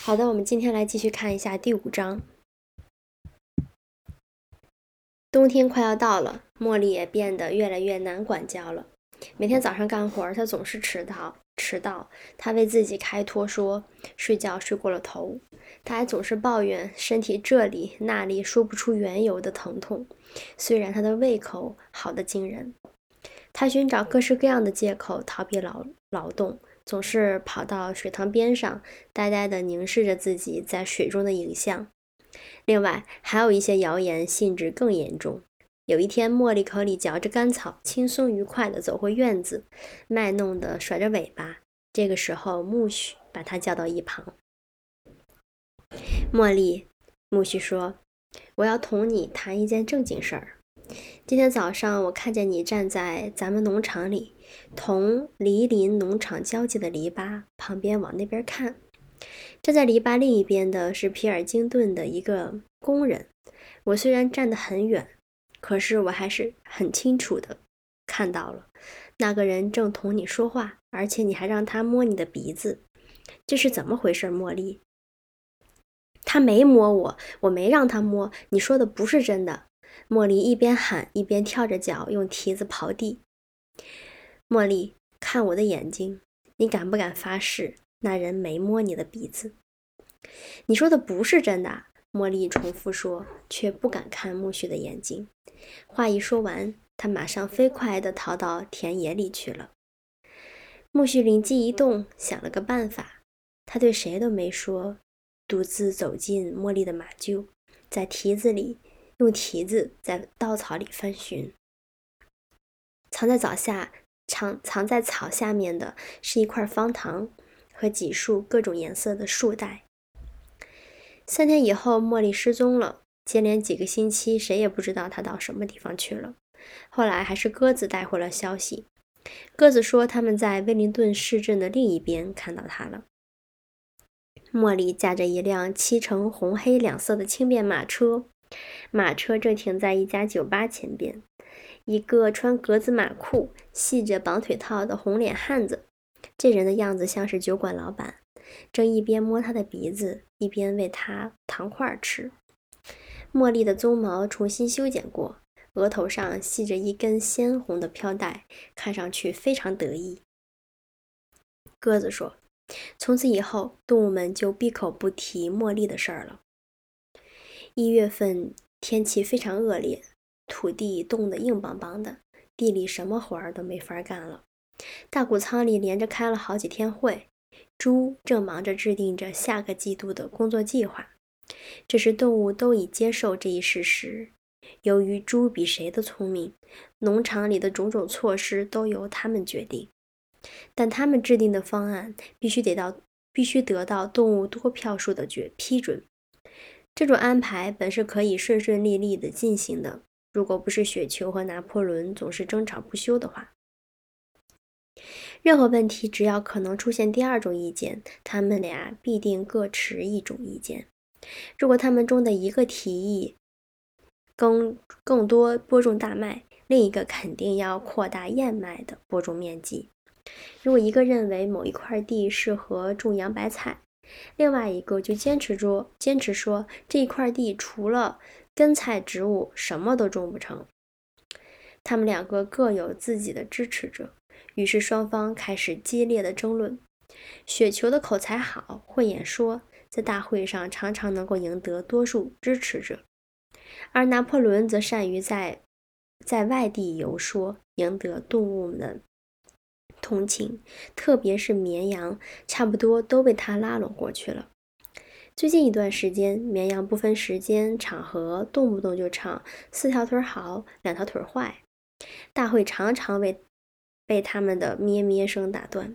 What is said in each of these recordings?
好的，我们今天来继续看一下第五章。冬天快要到了，茉莉也变得越来越难管教了。每天早上干活，她总是迟到。迟到，她为自己开脱说睡觉睡过了头。她还总是抱怨身体这里那里说不出缘由的疼痛。虽然她的胃口好的惊人，她寻找各式各样的借口逃避劳劳动。总是跑到水塘边上，呆呆地凝视着自己在水中的影像。另外，还有一些谣言性质更严重。有一天，茉莉口里嚼着干草，轻松愉快地走回院子，卖弄地甩着尾巴。这个时候，苜蓿把她叫到一旁。茉莉，苜蓿说：“我要同你谈一件正经事儿。今天早上，我看见你站在咱们农场里。”同离林农场交界的篱笆旁边往那边看，站在篱笆另一边的是皮尔金顿的一个工人。我虽然站得很远，可是我还是很清楚的看到了那个人正同你说话，而且你还让他摸你的鼻子，这是怎么回事，茉莉？他没摸我，我没让他摸。你说的不是真的。茉莉一边喊一边跳着脚用蹄子刨地。茉莉，看我的眼睛，你敢不敢发誓，那人没摸你的鼻子？你说的不是真的。茉莉重复说，却不敢看苜蓿的眼睛。话一说完，他马上飞快地逃到田野里去了。苜蓿灵机一动，想了个办法。他对谁都没说，独自走进茉莉的马厩，在蹄子里用蹄子在稻草里翻寻，藏在早下。藏藏在草下面的是一块方糖和几束各种颜色的束带。三天以后，茉莉失踪了，接连几个星期，谁也不知道她到什么地方去了。后来还是鸽子带回了消息，鸽子说他们在威灵顿市镇的另一边看到她了。茉莉驾着一辆漆成红黑两色的轻便马车，马车正停在一家酒吧前边。一个穿格子马裤、系着绑腿套的红脸汉子，这人的样子像是酒馆老板，正一边摸他的鼻子，一边喂他糖块吃。茉莉的鬃毛重新修剪过，额头上系着一根鲜红的飘带，看上去非常得意。鸽子说：“从此以后，动物们就闭口不提茉莉的事儿了。”一月份天气非常恶劣。土地冻得硬邦邦的，地里什么活儿都没法干了。大谷仓里连着开了好几天会，猪正忙着制定着下个季度的工作计划。这时，动物都已接受这一事实。由于猪比谁都聪明，农场里的种种措施都由他们决定。但他们制定的方案必须得到，必须得到动物多票数的决批准。这种安排本是可以顺顺利利地进行的。如果不是雪球和拿破仑总是争吵不休的话，任何问题只要可能出现第二种意见，他们俩必定各持一种意见。如果他们中的一个提议更更多播种大麦，另一个肯定要扩大燕麦的播种面积。如果一个认为某一块地适合种洋白菜，另外一个就坚持说坚持说这一块地除了。根菜植物什么都种不成，他们两个各有自己的支持者，于是双方开始激烈的争论。雪球的口才好，会演说，在大会上常常能够赢得多数支持者；而拿破仑则善于在在外地游说，赢得动物们同情，特别是绵羊，差不多都被他拉拢过去了。最近一段时间，绵羊不分时间、场合，动不动就唱“四条腿好，两条腿坏”。大会常常被被他们的咩咩声打断。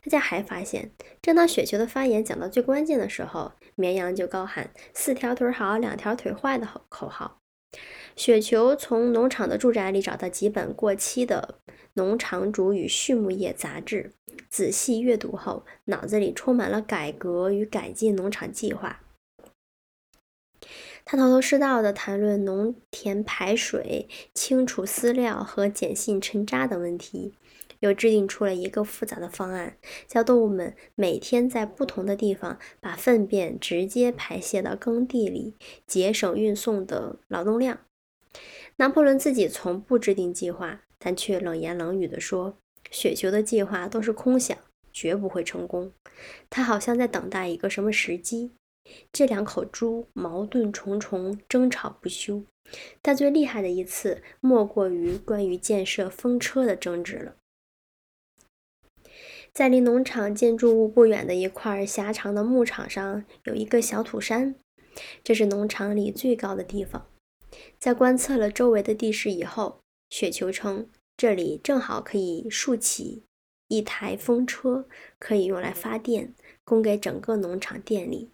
大家还发现，正当雪球的发言讲到最关键的时候，绵羊就高喊“四条腿好，两条腿坏”的口号。雪球从农场的住宅里找到几本过期的《农场主与畜牧业》杂志。仔细阅读后，脑子里充满了改革与改进农场计划。他头头是道地谈论农田排水、清除饲料和碱性沉渣等问题，又制定出了一个复杂的方案，叫动物们每天在不同的地方把粪便直接排泄到耕地里，节省运送的劳动量。拿破仑自己从不制定计划，但却冷言冷语地说：“雪球的计划都是空想，绝不会成功。”他好像在等待一个什么时机。这两口猪矛盾重重，争吵不休。但最厉害的一次，莫过于关于建设风车的争执了。在离农场建筑物不远的一块狭长的牧场上，有一个小土山，这是农场里最高的地方。在观测了周围的地势以后，雪球称这里正好可以竖起一台风车，可以用来发电，供给整个农场电力。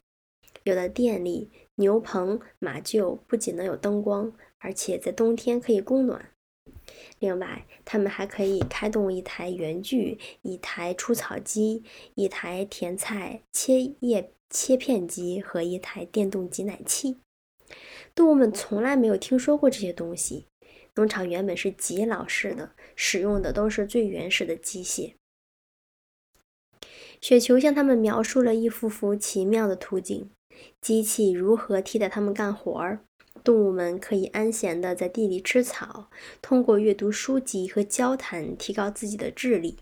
有了电力，牛棚、马厩不仅能有灯光，而且在冬天可以供暖。另外，他们还可以开动一台圆锯、一台除草机、一台甜菜切叶切片机和一台电动挤奶器。动物们从来没有听说过这些东西。农场原本是极老式的，使用的都是最原始的机械。雪球向他们描述了一幅幅奇妙的图景：机器如何替代他们干活儿。动物们可以安闲地在地里吃草，通过阅读书籍和交谈提高自己的智力。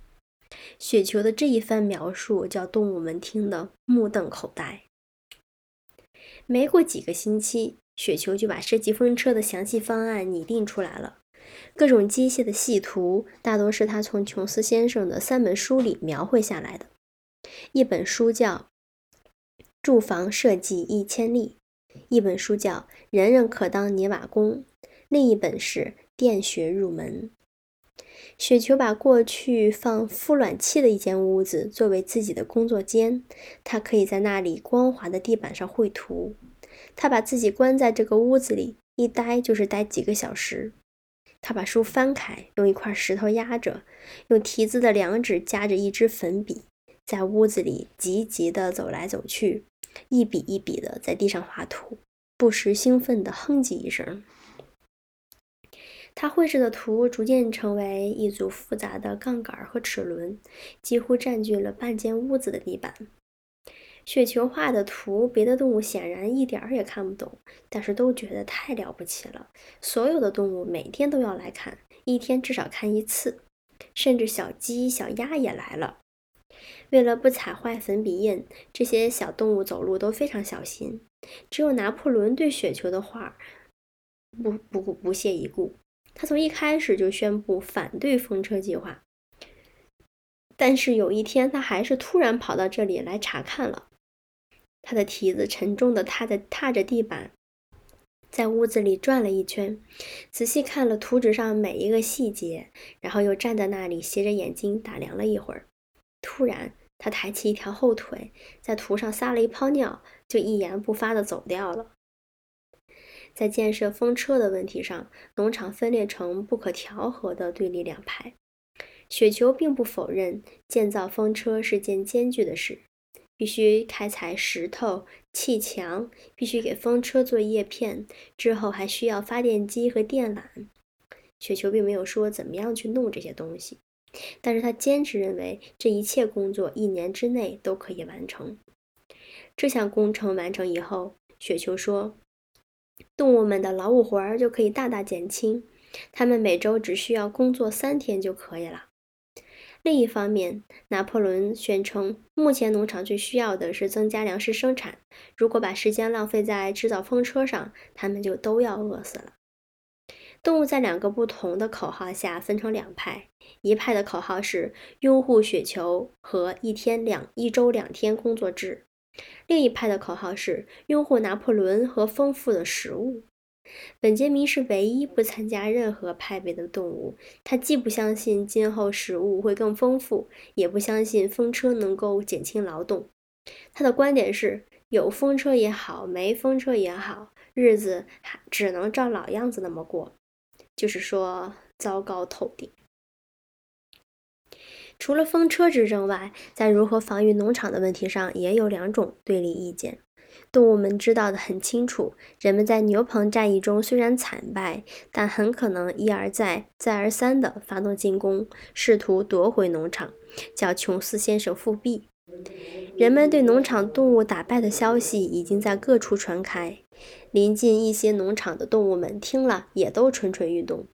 雪球的这一番描述叫动物们听得目瞪口呆。没过几个星期，雪球就把设计风车的详细方案拟定出来了。各种机械的细图大多是他从琼斯先生的三本书里描绘下来的。一本书叫《住房设计一千例》。一本书叫《人人可当泥瓦工》，另一本是《电学入门》。雪球把过去放孵卵器的一间屋子作为自己的工作间，他可以在那里光滑的地板上绘图。他把自己关在这个屋子里，一待就是待几个小时。他把书翻开，用一块石头压着，用蹄子的两指夹着一支粉笔，在屋子里急急地走来走去。一笔一笔的在地上画图，不时兴奋地哼唧一声。他绘制的图逐渐成为一组复杂的杠杆和齿轮，几乎占据了半间屋子的地板。雪球画的图，别的动物显然一点儿也看不懂，但是都觉得太了不起了。所有的动物每天都要来看，一天至少看一次，甚至小鸡、小鸭也来了。为了不踩坏粉笔印，这些小动物走路都非常小心。只有拿破仑对雪球的画不不不屑一顾。他从一开始就宣布反对风车计划。但是有一天，他还是突然跑到这里来查看了。他的蹄子沉重的踏着踏着地板，在屋子里转了一圈，仔细看了图纸上每一个细节，然后又站在那里斜着眼睛打量了一会儿。突然，他抬起一条后腿，在图上撒了一泡尿，就一言不发地走掉了。在建设风车的问题上，农场分裂成不可调和的对立两派。雪球并不否认建造风车是件艰巨的事，必须开采石头、砌墙，必须给风车做叶片，之后还需要发电机和电缆。雪球并没有说怎么样去弄这些东西。但是他坚持认为，这一切工作一年之内都可以完成。这项工程完成以后，雪球说，动物们的劳务活儿就可以大大减轻，他们每周只需要工作三天就可以了。另一方面，拿破仑宣称，目前农场最需要的是增加粮食生产，如果把时间浪费在制造风车上，他们就都要饿死了。动物在两个不同的口号下分成两派，一派的口号是拥护雪球和一天两一周两天工作制，另一派的口号是拥护拿破仑和丰富的食物。本杰明是唯一不参加任何派别的动物，他既不相信今后食物会更丰富，也不相信风车能够减轻劳动。他的观点是有风车也好，没风车也好，日子还只能照老样子那么过。就是说，糟糕透顶。除了风车之争外，在如何防御农场的问题上，也有两种对立意见。动物们知道的很清楚，人们在牛棚战役中虽然惨败，但很可能一而再、再而三地发动进攻，试图夺回农场，叫琼斯先生复辟。人们对农场动物打败的消息已经在各处传开，临近一些农场的动物们听了也都蠢蠢欲动，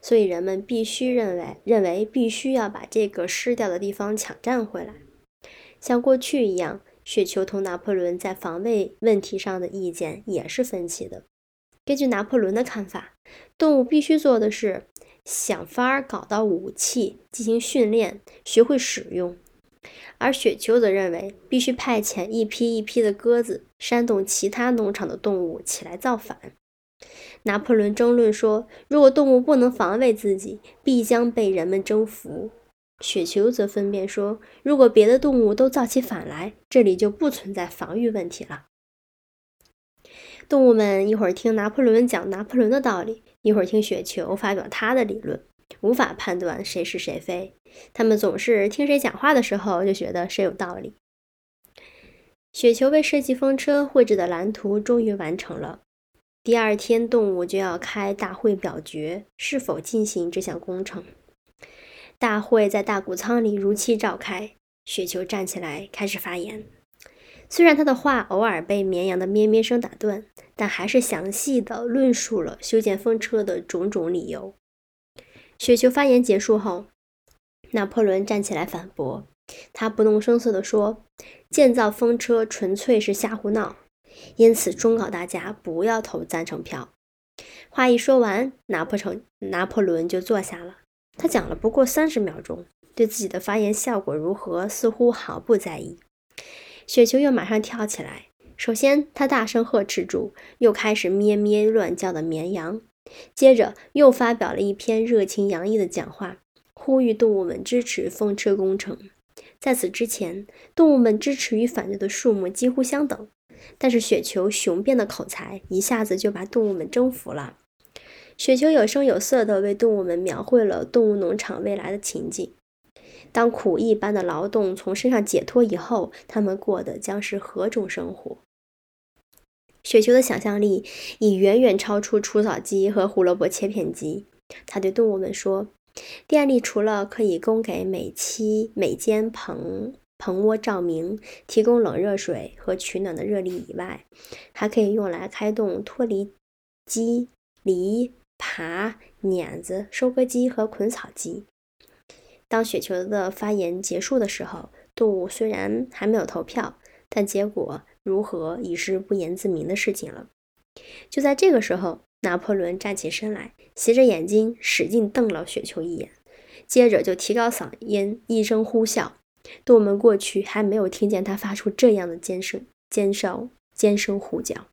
所以人们必须认为认为必须要把这个失掉的地方抢占回来，像过去一样。雪球同拿破仑在防卫问题上的意见也是分歧的。根据拿破仑的看法，动物必须做的是想法搞到武器进行训练，学会使用；而雪球则认为必须派遣一批一批的鸽子煽动其他农场的动物起来造反。拿破仑争论说，如果动物不能防卫自己，必将被人们征服。雪球则分辨说：“如果别的动物都造起反来，这里就不存在防御问题了。”动物们一会儿听拿破仑讲拿破仑的道理，一会儿听雪球发表他的理论，无法判断谁是谁非。他们总是听谁讲话的时候就觉得谁有道理。雪球为设计风车绘制的蓝图终于完成了。第二天，动物就要开大会表决是否进行这项工程。大会在大谷仓里如期召开。雪球站起来开始发言，虽然他的话偶尔被绵羊的咩咩声打断，但还是详细的论述了修建风车的种种理由。雪球发言结束后，拿破仑站起来反驳，他不动声色地说：“建造风车纯粹是瞎胡闹，因此忠告大家不要投赞成票。”话一说完，拿破成拿破仑就坐下了。他讲了不过三十秒钟，对自己的发言效果如何似乎毫不在意。雪球又马上跳起来，首先他大声呵斥住又开始咩咩乱叫的绵羊，接着又发表了一篇热情洋溢的讲话，呼吁动物们支持风车工程。在此之前，动物们支持与反对的数目几乎相等，但是雪球雄辩的口才一下子就把动物们征服了。雪球有声有色地为动物们描绘了动物农场未来的情景。当苦役般的劳动从身上解脱以后，他们过的将是何种生活？雪球的想象力已远远超出除草机和胡萝卜切片机。他对动物们说：“电力除了可以供给每期每间棚棚窝照明、提供冷热水和取暖的热力以外，还可以用来开动脱离机、犁。”耙、碾子、收割机和捆草机。当雪球的发言结束的时候，动物虽然还没有投票，但结果如何已是不言自明的事情了。就在这个时候，拿破仑站起身来，斜着眼睛使劲瞪了雪球一眼，接着就提高嗓音一声呼啸。动物们过去还没有听见他发出这样的尖声、尖哨、尖声呼叫。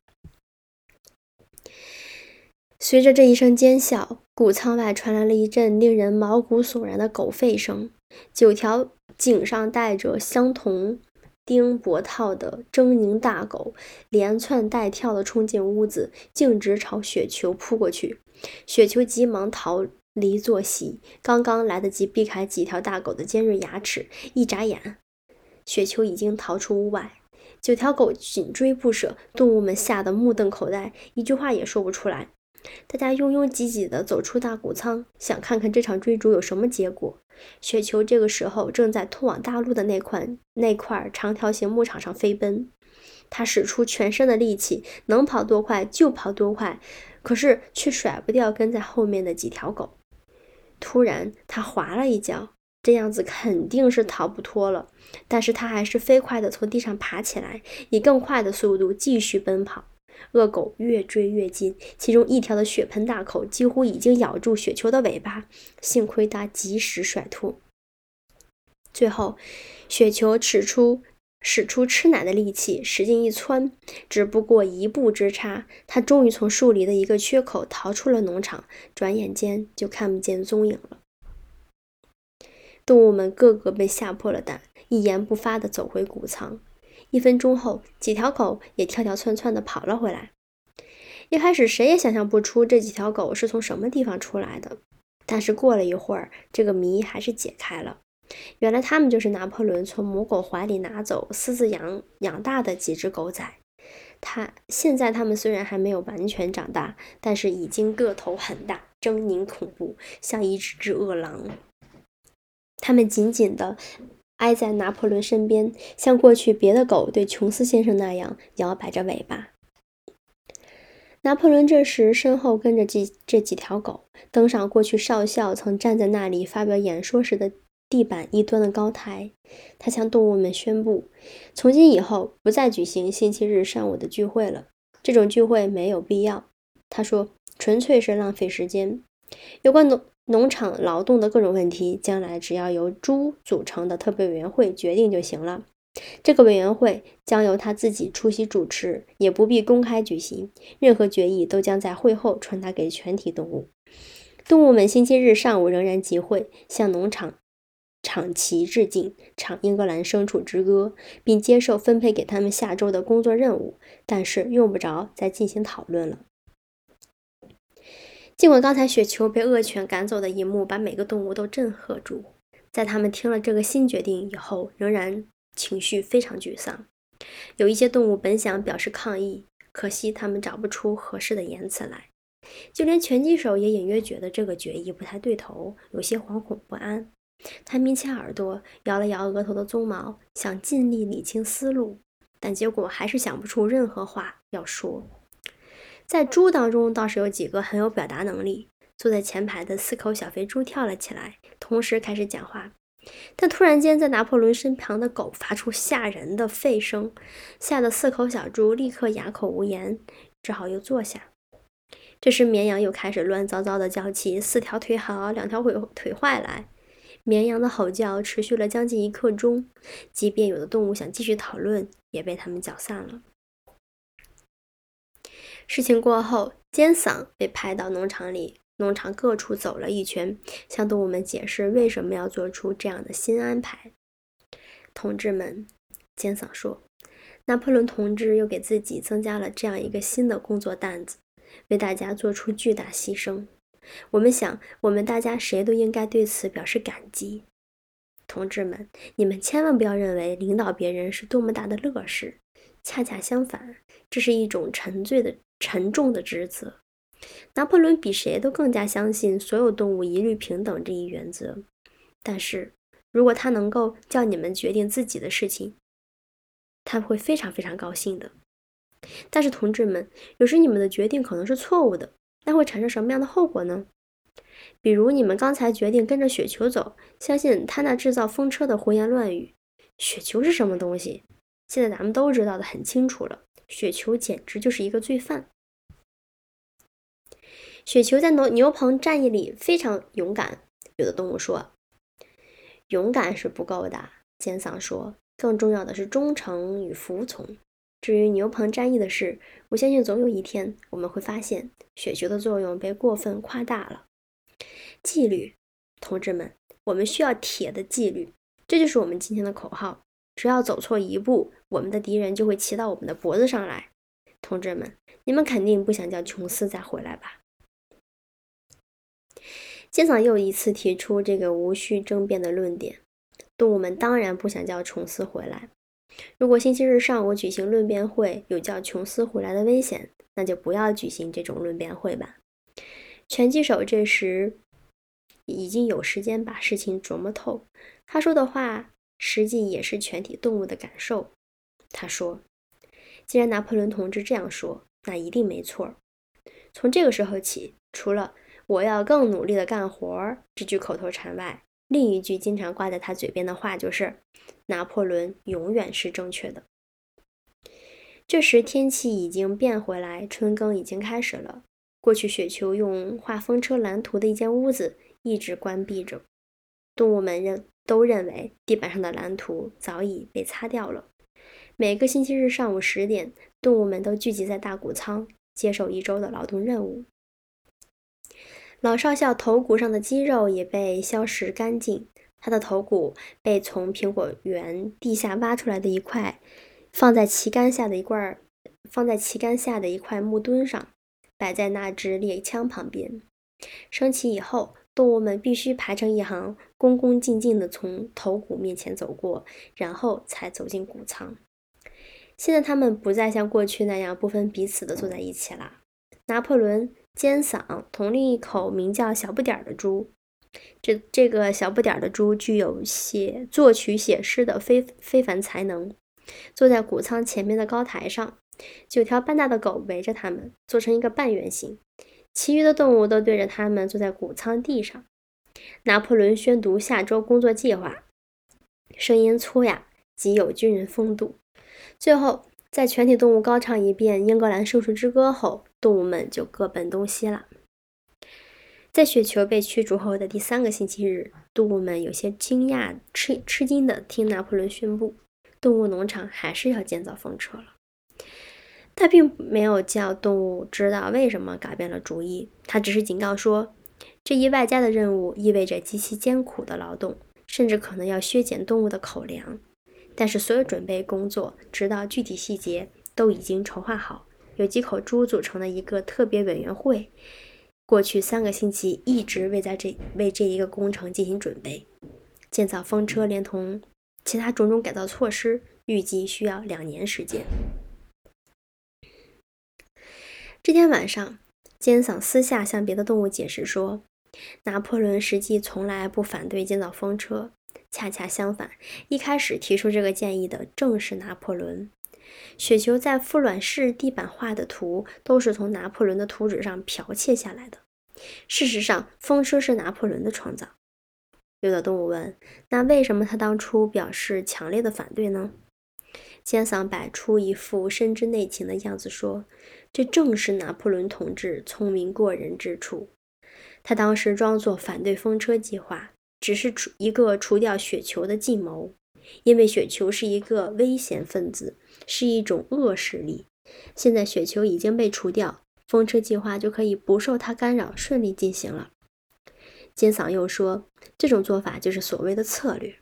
随着这一声尖笑，谷仓外传来了一阵令人毛骨悚然的狗吠声。九条颈上带着相同钉脖套的狰狞大狗连窜带跳地冲进屋子，径直朝雪球扑过去。雪球急忙逃离坐席，刚刚来得及避开几条大狗的尖锐牙齿，一眨眼，雪球已经逃出屋外。九条狗紧追不舍，动物们吓得目瞪口呆，一句话也说不出来。大家拥拥挤挤地走出大谷仓，想看看这场追逐有什么结果。雪球这个时候正在通往大陆的那块那块长条形牧场上飞奔，他使出全身的力气，能跑多快就跑多快，可是却甩不掉跟在后面的几条狗。突然，他滑了一跤，这样子肯定是逃不脱了。但是他还是飞快地从地上爬起来，以更快的速度继续奔跑。恶狗越追越近，其中一条的血盆大口几乎已经咬住雪球的尾巴，幸亏他及时甩脱。最后，雪球使出使出吃奶的力气，使劲一窜，只不过一步之差，他终于从树里的一个缺口逃出了农场，转眼间就看不见踪影了。动物们个个被吓破了胆，一言不发地走回谷仓。一分钟后，几条狗也跳跳窜窜地跑了回来。一开始，谁也想象不出这几条狗是从什么地方出来的。但是过了一会儿，这个谜还是解开了。原来，它们就是拿破仑从母狗怀里拿走、私自养养大的几只狗仔。它现在它们虽然还没有完全长大，但是已经个头很大，狰狞恐怖，像一只只饿狼。它们紧紧地挨在拿破仑身边，像过去别的狗对琼斯先生那样摇摆着尾巴。拿破仑这时身后跟着这这几条狗，登上过去少校曾站在那里发表演说时的地板一端的高台。他向动物们宣布：从今以后不再举行星期日上午的聚会了，这种聚会没有必要。他说，纯粹是浪费时间。有关农农场劳动的各种问题，将来只要由猪组成的特别委员会决定就行了。这个委员会将由他自己出席主持，也不必公开举行。任何决议都将在会后传达给全体动物。动物们星期日上午仍然集会，向农场场旗致敬，唱英格兰牲畜之歌，并接受分配给他们下周的工作任务。但是用不着再进行讨论了。尽管刚才雪球被恶犬赶走的一幕把每个动物都震撼住，在他们听了这个新决定以后，仍然。情绪非常沮丧，有一些动物本想表示抗议，可惜他们找不出合适的言辞来。就连拳击手也隐约觉得这个决议不太对头，有些惶恐不安。他眯起耳朵，摇了摇额头的鬃毛，想尽力理清思路，但结果还是想不出任何话要说。在猪当中倒是有几个很有表达能力。坐在前排的四口小肥猪跳了起来，同时开始讲话。但突然间，在拿破仑身旁的狗发出吓人的吠声，吓得四口小猪立刻哑口无言，只好又坐下。这时，绵羊又开始乱糟糟的叫起四条腿好，两条腿腿坏来。绵羊的吼叫持续了将近一刻钟，即便有的动物想继续讨论，也被他们搅散了。事情过后，尖嗓被派到农场里。农场各处走了一圈，向动物们解释为什么要做出这样的新安排。同志们，尖嗓说：“拿破仑同志又给自己增加了这样一个新的工作担子，为大家做出巨大牺牲。我们想，我们大家谁都应该对此表示感激。同志们，你们千万不要认为领导别人是多么大的乐事，恰恰相反，这是一种沉醉的、沉重的职责。”拿破仑比谁都更加相信所有动物一律平等这一原则，但是如果他能够叫你们决定自己的事情，他会非常非常高兴的。但是同志们，有时你们的决定可能是错误的，那会产生什么样的后果呢？比如你们刚才决定跟着雪球走，相信他那制造风车的胡言乱语。雪球是什么东西？现在咱们都知道的很清楚了，雪球简直就是一个罪犯。雪球在牛牛棚战役里非常勇敢。有的动物说：“勇敢是不够的。”尖嗓说：“更重要的是忠诚与服从。至于牛棚战役的事，我相信总有一天我们会发现雪球的作用被过分夸大了。纪律，同志们，我们需要铁的纪律。这就是我们今天的口号。只要走错一步，我们的敌人就会骑到我们的脖子上来。同志们，你们肯定不想叫琼斯再回来吧？”尖嗓又一次提出这个无需争辩的论点：动物们当然不想叫琼斯回来。如果星期日上午举行论辩会有叫琼斯回来的危险，那就不要举行这种论辩会吧。拳击手这时已经有时间把事情琢磨透，他说的话实际也是全体动物的感受。他说：“既然拿破仑同志这样说，那一定没错。从这个时候起，除了……”我要更努力的干活儿。这句口头禅外，另一句经常挂在他嘴边的话就是：“拿破仑永远是正确的。”这时天气已经变回来，春耕已经开始了。过去雪球用画风车蓝图的一间屋子一直关闭着，动物们认都认为地板上的蓝图早已被擦掉了。每个星期日上午十点，动物们都聚集在大谷仓，接受一周的劳动任务。老少校头骨上的肌肉也被消蚀干净，他的头骨被从苹果园地下挖出来的一块，放在旗杆下的一块，放在旗杆下的一块木墩上，摆在那支猎枪旁边。升起以后，动物们必须排成一行，恭恭敬敬地从头骨面前走过，然后才走进谷仓。现在他们不再像过去那样不分彼此的坐在一起了。拿破仑、尖嗓同另一口名叫小不点儿的猪，这这个小不点儿的猪具有写作曲、写诗的非非凡才能，坐在谷仓前面的高台上。九条半大的狗围着他们，做成一个半圆形。其余的动物都对着他们坐在谷仓地上。拿破仑宣读下周工作计划，声音粗哑，极有军人风度。最后，在全体动物高唱一遍《英格兰圣树之歌》后，动物们就各奔东西了。在雪球被驱逐后的第三个星期日，动物们有些惊讶、吃吃惊地听拿破仑宣布，动物农场还是要建造风车了。他并没有叫动物知道为什么改变了主意，他只是警告说，这一外加的任务意味着极其艰苦的劳动，甚至可能要削减动物的口粮。但是所有准备工作，直到具体细节都已经筹划好。有几口猪组成了一个特别委员会，过去三个星期一直为在这为这一个工程进行准备。建造风车连同其他种种改造措施，预计需要两年时间。这天晚上，尖嗓私下向别的动物解释说，拿破仑实际从来不反对建造风车。恰恰相反，一开始提出这个建议的正是拿破仑。雪球在富卵室地板画的图都是从拿破仑的图纸上剽窃下来的。事实上，风车是拿破仑的创造。有的动物问：“那为什么他当初表示强烈的反对呢？”尖嗓摆出一副深知内情的样子说。这正是拿破仑同志聪明过人之处。他当时装作反对风车计划，只是除一个除掉雪球的计谋，因为雪球是一个危险分子，是一种恶势力。现在雪球已经被除掉，风车计划就可以不受他干扰，顺利进行了。尖嗓又说，这种做法就是所谓的策略。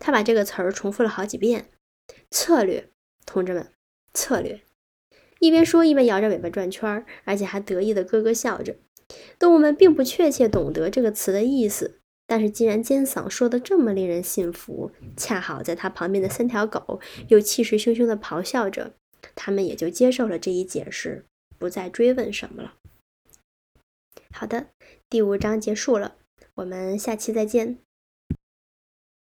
他把这个词儿重复了好几遍：策略，同志们，策略。一边说一边摇着尾巴转圈儿，而且还得意的咯咯笑着。动物们并不确切懂得这个词的意思，但是既然尖嗓说的这么令人信服，恰好在他旁边的三条狗又气势汹汹地咆哮着，他们也就接受了这一解释，不再追问什么了。好的，第五章结束了，我们下期再见。